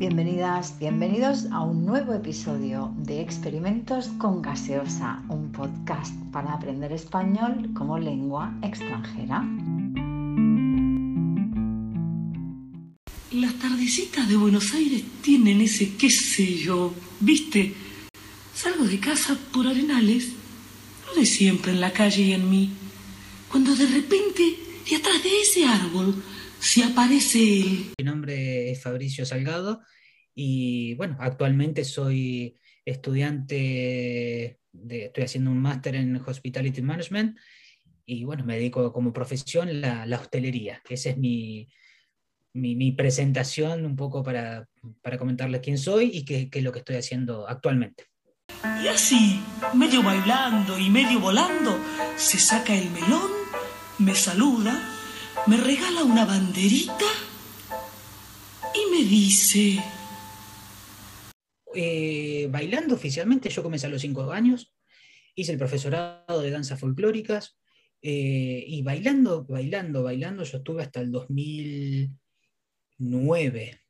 Bienvenidas, bienvenidos a un nuevo episodio de Experimentos con Gaseosa, un podcast para aprender español como lengua extranjera. Las tardecitas de Buenos Aires tienen ese qué sé yo, ¿viste? Salgo de casa por arenales, no de siempre en la calle y en mí, cuando de repente, de atrás de ese árbol, se aparece él. Mi nombre es Fabricio Salgado y bueno, actualmente soy estudiante, de, estoy haciendo un máster en Hospitality Management y bueno, me dedico como profesión la, la hostelería. Esa es mi, mi, presentación un poco para, para comentarles quién soy y qué, qué es lo que estoy haciendo actualmente. Y así, medio bailando y medio volando, se saca el melón, me saluda, me regala una banderita y me dice... Eh, bailando oficialmente, yo comencé a los cinco años, hice el profesorado de danzas folclóricas eh, y bailando, bailando, bailando, yo estuve hasta el 2009.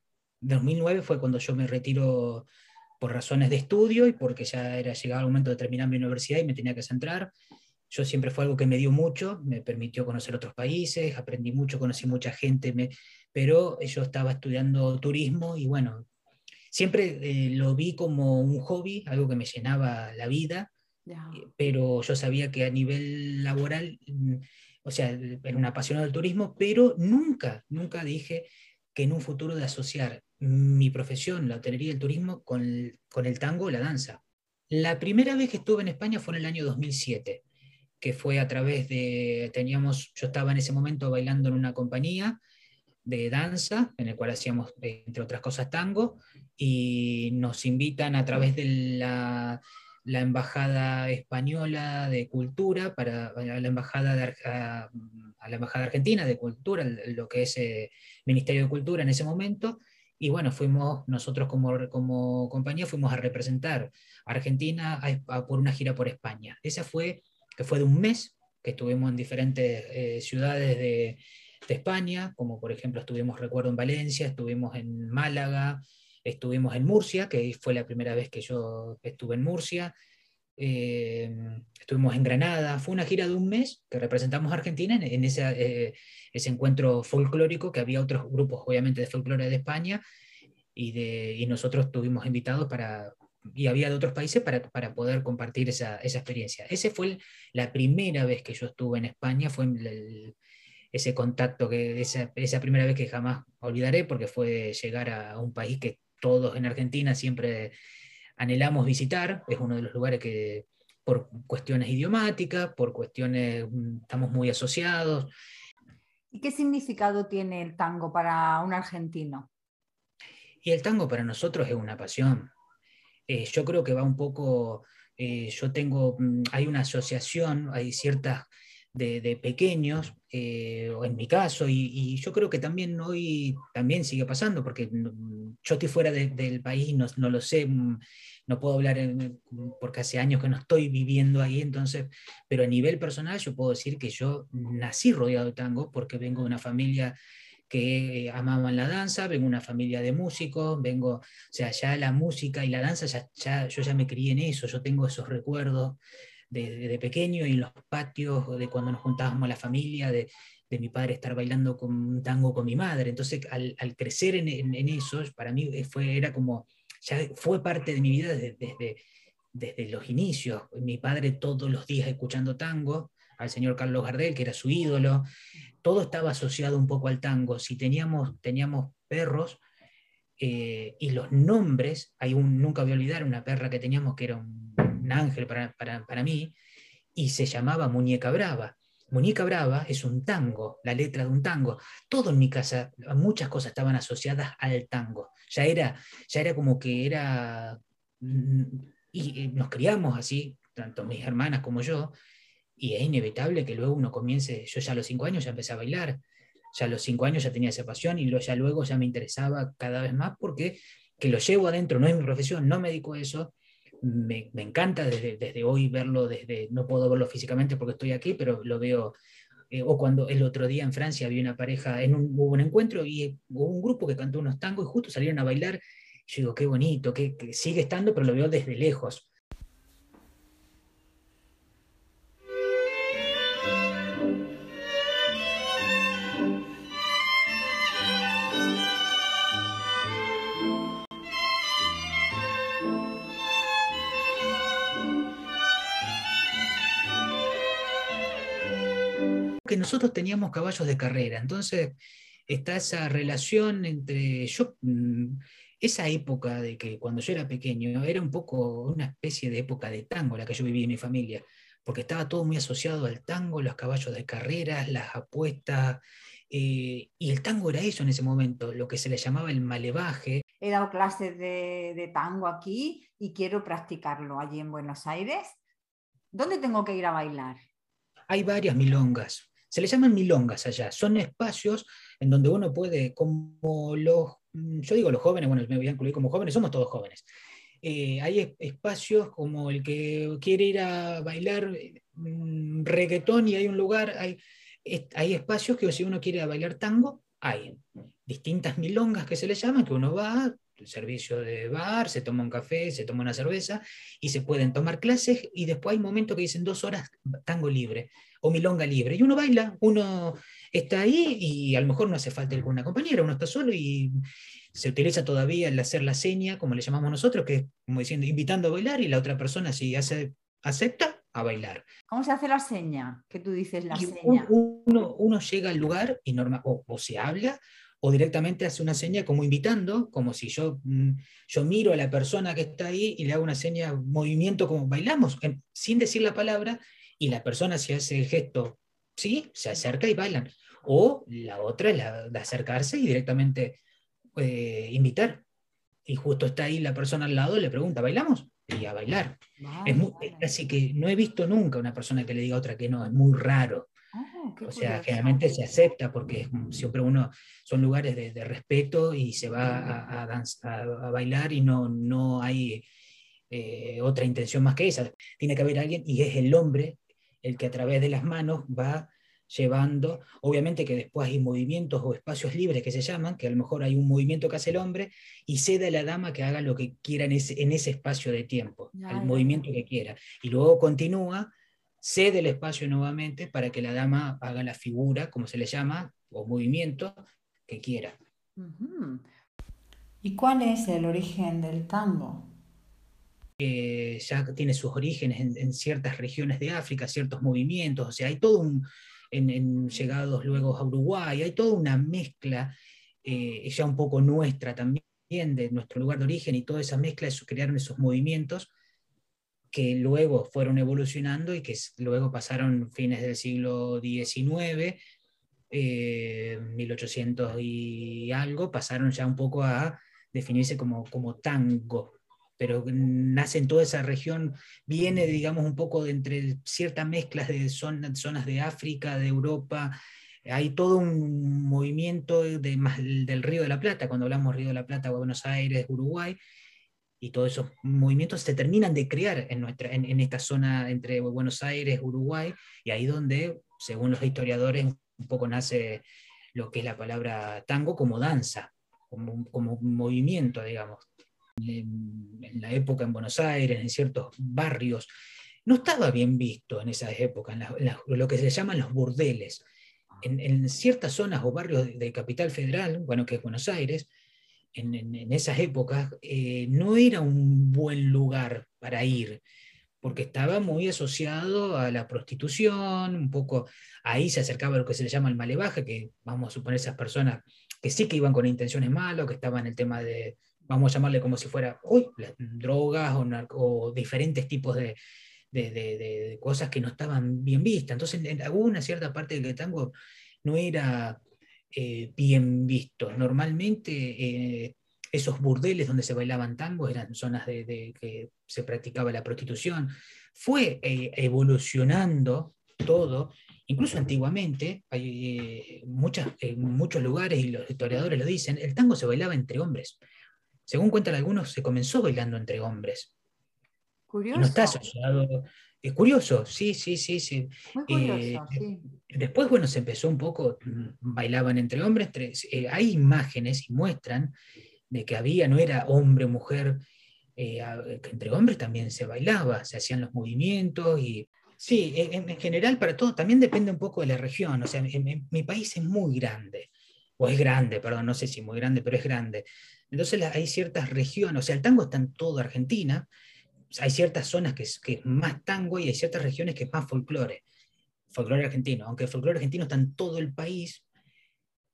2009 fue cuando yo me retiro por razones de estudio y porque ya era llegado el momento de terminar mi universidad y me tenía que centrar. Yo siempre fue algo que me dio mucho, me permitió conocer otros países, aprendí mucho, conocí mucha gente, pero yo estaba estudiando turismo y bueno, siempre eh, lo vi como un hobby, algo que me llenaba la vida, yeah. pero yo sabía que a nivel laboral, mm, o sea, era un apasionado del turismo, pero nunca, nunca dije que en un futuro de asociar mi profesión, la hotelería y el turismo, con el, con el tango o la danza. La primera vez que estuve en España fue en el año 2007, que fue a través de, teníamos, yo estaba en ese momento bailando en una compañía de danza, en el cual hacíamos, entre otras cosas, tango, y nos invitan a través de la, la Embajada Española de Cultura, para a la Embajada a, la Embajada Argentina de Cultura, lo que es eh, Ministerio de Cultura en ese momento, y bueno, fuimos nosotros como, como compañía, fuimos a representar a Argentina por una gira por España. Esa fue, que fue de un mes, que estuvimos en diferentes eh, ciudades de, de España, como por ejemplo estuvimos, recuerdo, en Valencia, estuvimos en Málaga, estuvimos en Murcia, que fue la primera vez que yo estuve en Murcia, eh, estuvimos en Granada, fue una gira de un mes que representamos a Argentina en, eh, ese, encuentro folclórico, que había otros grupos obviamente de folclore de España, y, de, y nosotros estuvimos invitados para, y había de otros países para, para poder compartir esa, esa experiencia. Esa fue la primera vez que yo estuve en España, fue ese contacto, que, esa, esa primera vez que jamás olvidaré, porque fue llegar a, un país que todos en Argentina siempre anhelamos visitar, es uno de los lugares que por cuestiones idiomáticas, por cuestiones, estamos muy asociados. ¿Y qué significado tiene el tango para un argentino? Y el tango para nosotros es una pasión. Eh, yo creo que va un poco, eh, yo tengo, hay una asociación, hay ciertas de, de pequeños, eh, en mi caso, y, y, yo creo que también hoy también sigue pasando, porque yo estoy fuera de, del país, no, no, lo sé, no puedo hablar en, porque hace años que no estoy viviendo ahí, entonces, pero a nivel personal yo puedo decir que yo nací rodeado de tango porque vengo de una familia que amaban la danza, vengo de una familia de músicos, vengo, o sea, ya la música y la danza, ya, ya, yo ya me crié en eso, yo tengo esos recuerdos de, de, de, pequeño y en los patios, de cuando nos juntábamos la familia, de, de mi padre estar bailando con un tango con mi madre. Entonces, al, al crecer en, en, en, eso, para mí fue, era como, ya fue parte de mi vida desde, desde, desde los inicios. Mi padre todos los días escuchando tango, al señor Carlos Gardel, que era su ídolo, todo estaba asociado un poco al tango. Si teníamos, teníamos perros, eh, y los nombres, hay un, nunca voy a olvidar una perra que teníamos que era un, ángel para, para, para, mí, y se llamaba Muñeca Brava. Muñeca Brava es un tango, la letra de un tango. Todo en mi casa, muchas cosas estaban asociadas al tango. Ya era, ya era como que era... Y nos criamos así, tanto mis hermanas como yo, y es inevitable que luego uno comience, yo ya a los cinco años ya empecé a bailar, ya a los cinco años ya tenía esa pasión y lo, ya luego ya me interesaba cada vez más porque que lo llevo adentro, no es mi profesión, no me dedico a eso, me, encanta desde, desde, hoy verlo, desde, no puedo verlo físicamente porque estoy aquí, pero lo veo eh, o cuando el otro día en Francia había una pareja, en un, hubo un encuentro y hubo un grupo que cantó unos tangos y justo salieron a bailar. Yo digo, qué bonito, que, que sigue estando, pero lo veo desde lejos. Nosotros teníamos caballos de carrera, entonces está esa relación entre yo, mm, esa época de que cuando yo era pequeño era un poco una especie de época de tango la que yo viví en mi familia, porque estaba todo muy asociado al tango, los caballos de carreras, las apuestas, eh, y el tango era eso en ese momento, lo que se le llamaba el malevaje. He dado clases de, de tango aquí y quiero practicarlo allí en Buenos Aires. ¿Dónde tengo que ir a bailar? Hay varias milongas, se le llaman milongas allá, son espacios en donde uno puede, como los, mm, yo digo los jóvenes, bueno, me voy a incluir como jóvenes, somos todos jóvenes. Eh, hay espacios como el que quiere ir a bailar mm, reggaetón y hay un lugar, hay, hay espacios que si uno quiere bailar tango, hay distintas milongas que se le llaman, que uno va, el servicio de bar, se toma un café, se toma una cerveza y se pueden tomar clases y después hay momentos que dicen dos horas tango libre o milonga libre. Y uno baila, uno está ahí y a lo mejor no hace falta ir con una compañera, uno está solo y se utiliza todavía el hacer la seña, como le llamamos nosotros, que es como diciendo, invitando a bailar y la otra persona si hace, acepta, a bailar. ¿Cómo se hace la seña? Que tú dices la seña. Uno, uno, llega al lugar y norma, o, o, se habla o directamente hace una seña como invitando, como si yo, mm, yo miro a la persona que está ahí y le hago una seña, movimiento como bailamos, sin decir la palabra, y la persona si hace el gesto, sí, se acerca y bailan. O la otra es la de acercarse y directamente eh, invitar. Y justo está ahí la persona al lado, le pregunta, ¿bailamos? Y a bailar. es muy, Así que no he visto nunca una persona que le diga a otra que no, es muy raro. O sea, generalmente se acepta porque siempre uno, son lugares de, respeto y se va a, a, a, bailar y no, no hay eh, otra intención más que esa. Tiene que haber alguien y es el hombre el que a través de las manos va llevando, obviamente que después hay movimientos o espacios libres que se llaman, que a lo mejor hay un movimiento que hace el hombre y cede a la dama que haga lo que quiera en ese, en ese espacio de tiempo, el movimiento que quiera. Y luego continúa, cede el espacio nuevamente para que la dama haga la figura, como se le llama, o movimiento que quiera. ¿Y cuál es el origen del tango? ya tiene sus orígenes en, ciertas regiones de África, ciertos movimientos, o sea, hay todo un, en, llegados luego a Uruguay, hay toda una mezcla eh, ya un poco nuestra también, de nuestro lugar de origen, y toda esa mezcla eso, crearon esos movimientos que luego fueron evolucionando y que luego pasaron fines del siglo XIX, 1800 eh, y algo, pasaron ya un poco a definirse como, como tango, pero nace en toda esa región, viene, digamos, un poco de entre ciertas mezclas de zonas de África, de Europa, hay todo un movimiento de, más del Río de la Plata, cuando hablamos Río de la Plata, Buenos Aires, Uruguay, y todos esos movimientos se terminan de crear en, nuestra, en, esta zona entre Buenos Aires, Uruguay, y ahí donde, según los historiadores, un poco nace lo que es la palabra tango como danza, como, como movimiento, digamos en, la época en Buenos Aires, en ciertos barrios, no estaba bien visto en esas épocas, en lo que se llaman los burdeles. En, ciertas zonas o barrios de, Capital Federal, bueno, que es Buenos Aires, en, esas épocas, eh, no era un buen lugar para ir, porque estaba muy asociado a la prostitución, un poco ahí se acercaba a lo que se le llama el malevaje, que vamos a suponer esas personas que sí que iban con intenciones malas, que estaban en el tema de, vamos a llamarle como si fuera, uy, drogas o, diferentes tipos de, de, cosas que no estaban bien vistas. Entonces, en alguna cierta parte del tango no era eh, bien visto. Normalmente eh, esos burdeles donde se bailaban tangos eran zonas de, que se practicaba la prostitución. Fue eh, evolucionando todo, incluso antiguamente, hay muchas, en muchos lugares, y los historiadores lo dicen, el tango se bailaba entre hombres. Según cuentan algunos, se comenzó bailando entre hombres. Curioso. no está asociado, Es curioso, sí, sí, sí, sí. Muy curioso, sí. Después, bueno, se empezó un poco, mm, bailaban entre hombres, hay imágenes y muestran de que había, no era hombre, mujer, que entre hombres también se bailaba, se hacían los movimientos y Sí, en, general para todo, también depende un poco de la región. O sea, mi país es muy grande, o es grande, perdón, no sé si muy grande, pero es grande. Entonces hay ciertas regiones, o sea, el tango está en toda Argentina, hay ciertas zonas que es, que es más tango y hay ciertas regiones que es más folclore, folclore argentino, aunque el folclore argentino está en todo el país,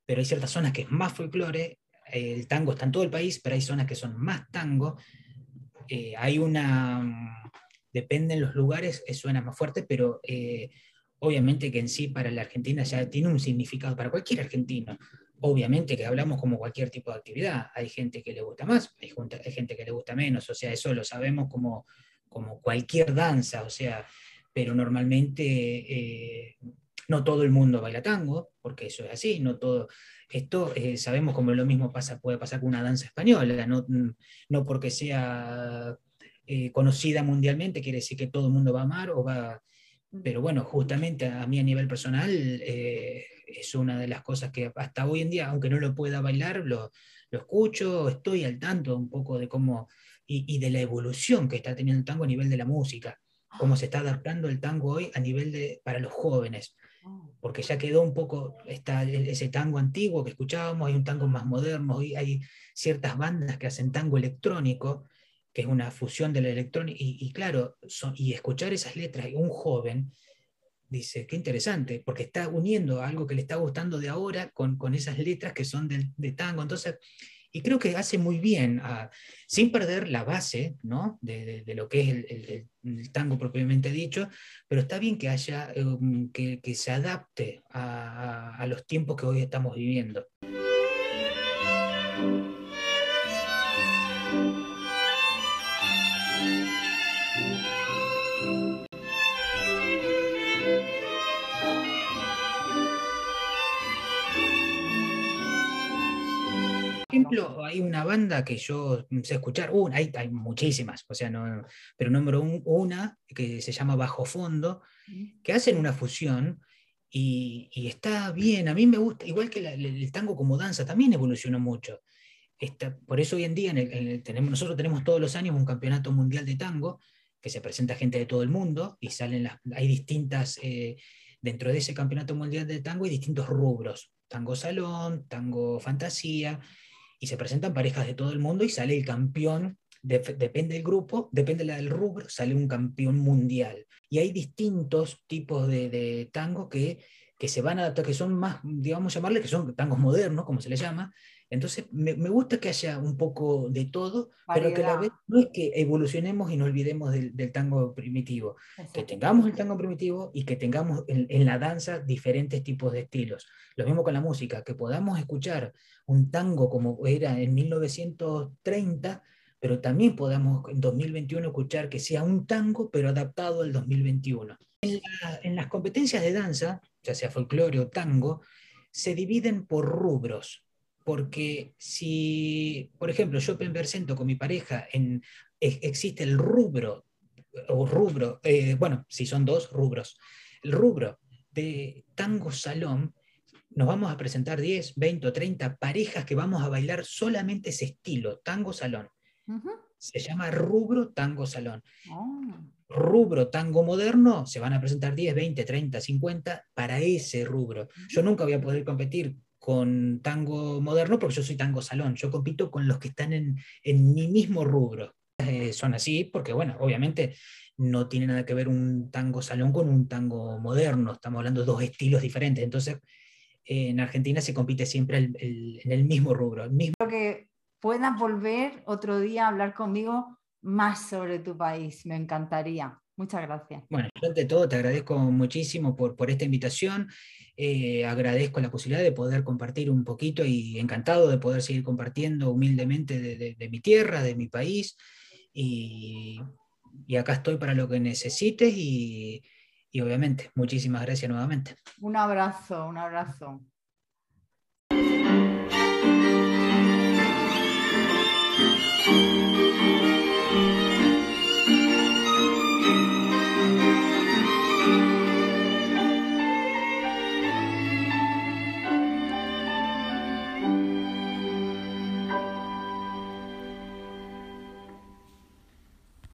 pero hay ciertas zonas que es más folclore, el tango está en todo el país, pero hay zonas que son más tango. Eh, hay una depende en los lugares, eh, suena más fuerte, pero eh, obviamente que en sí para la Argentina ya tiene un significado, para cualquier argentino. Obviamente que hablamos como cualquier tipo de actividad, hay gente que le gusta más, hay, gente que le gusta menos, o sea, eso lo sabemos como, como cualquier danza, o sea, pero normalmente eh, no todo el mundo baila tango, porque eso es así, no todo, esto sabemos como lo mismo pasa, puede pasar con una danza española, no, no porque sea eh, conocida mundialmente, quiere decir que todo el mundo va a amar o va... Pero bueno, justamente a mí a nivel personal eh, es una de las cosas que hasta hoy en día, aunque no lo pueda bailar, lo, lo escucho, estoy al tanto un poco de cómo y, y, de la evolución que está teniendo el tango a nivel de la música, cómo se está adaptando el tango hoy a nivel de para los jóvenes, porque ya quedó un poco está ese tango antiguo que escuchábamos, hay un tango más moderno, hoy hay ciertas bandas que hacen tango electrónico que es una fusión de la electrónica, y, claro, y escuchar esas letras, un joven dice, qué interesante, porque está uniendo algo que le está gustando de ahora con, con esas letras que son de, tango, entonces, y creo que hace muy bien, sin perder la base ¿no? de, lo que es el, tango propiamente dicho, pero está bien que haya, um, que, que, se adapte a, a los tiempos que hoy estamos viviendo. Ejemplo, hay una banda que yo sé escuchar, hay, hay, muchísimas, o sea, no, pero nombro una que se llama Bajo Fondo, que hacen una fusión y, está bien, a mí me gusta, igual que el tango como danza, también evolucionó mucho. por eso hoy en día tenemos, nosotros tenemos todos los años un campeonato mundial de tango, que se presenta gente de todo el mundo y salen las, hay distintas, eh, dentro de ese campeonato mundial de tango hay distintos rubros, tango salón, tango fantasía, y se presentan parejas de todo el mundo y sale el campeón, depende del grupo, depende del rubro, sale un campeón mundial. Y hay distintos tipos de, tango que, que se van a adaptar, que son más, digamos llamarle, que son tangos modernos, como se les llama, entonces, me, gusta que haya un poco de todo, pero que la vez no es que evolucionemos y nos olvidemos del, tango primitivo, que tengamos el tango primitivo y que tengamos en, la danza diferentes tipos de estilos. Lo mismo con la música, que podamos escuchar un tango como era en 1930, pero también podamos en 2021 escuchar que sea un tango, pero adaptado al 2021. En, en las competencias de danza, ya sea folclore o tango, se dividen por rubros porque si, por ejemplo, yo me presento con mi pareja, en, existe el rubro, o rubro, eh, bueno, si son dos rubros, el rubro de tango salón, nos vamos a presentar 10, 20 o 30 parejas que vamos a bailar solamente ese estilo, tango salón. Se llama rubro tango salón. Oh. Rubro tango moderno, se van a presentar 10, 20, 30, 50 para ese rubro. Yo nunca voy a poder competir con tango moderno porque yo soy tango salón, yo compito con los que están en, en mi mismo rubro. Eh, son así porque, bueno, obviamente no tiene nada que ver un tango salón con un tango moderno, estamos hablando de dos estilos diferentes, entonces eh, en Argentina se compite siempre en el mismo rubro. El mismo... Creo que puedas volver otro día a hablar conmigo más sobre tu país, me encantaría. Muchas gracias. Bueno, yo ante todo te agradezco muchísimo por, por esta invitación. Eh, agradezco la posibilidad de poder compartir un poquito y encantado de poder seguir compartiendo humildemente de, de mi tierra, de mi país. Y, y, acá estoy para lo que necesites y, y obviamente, muchísimas gracias nuevamente. Un abrazo, un abrazo.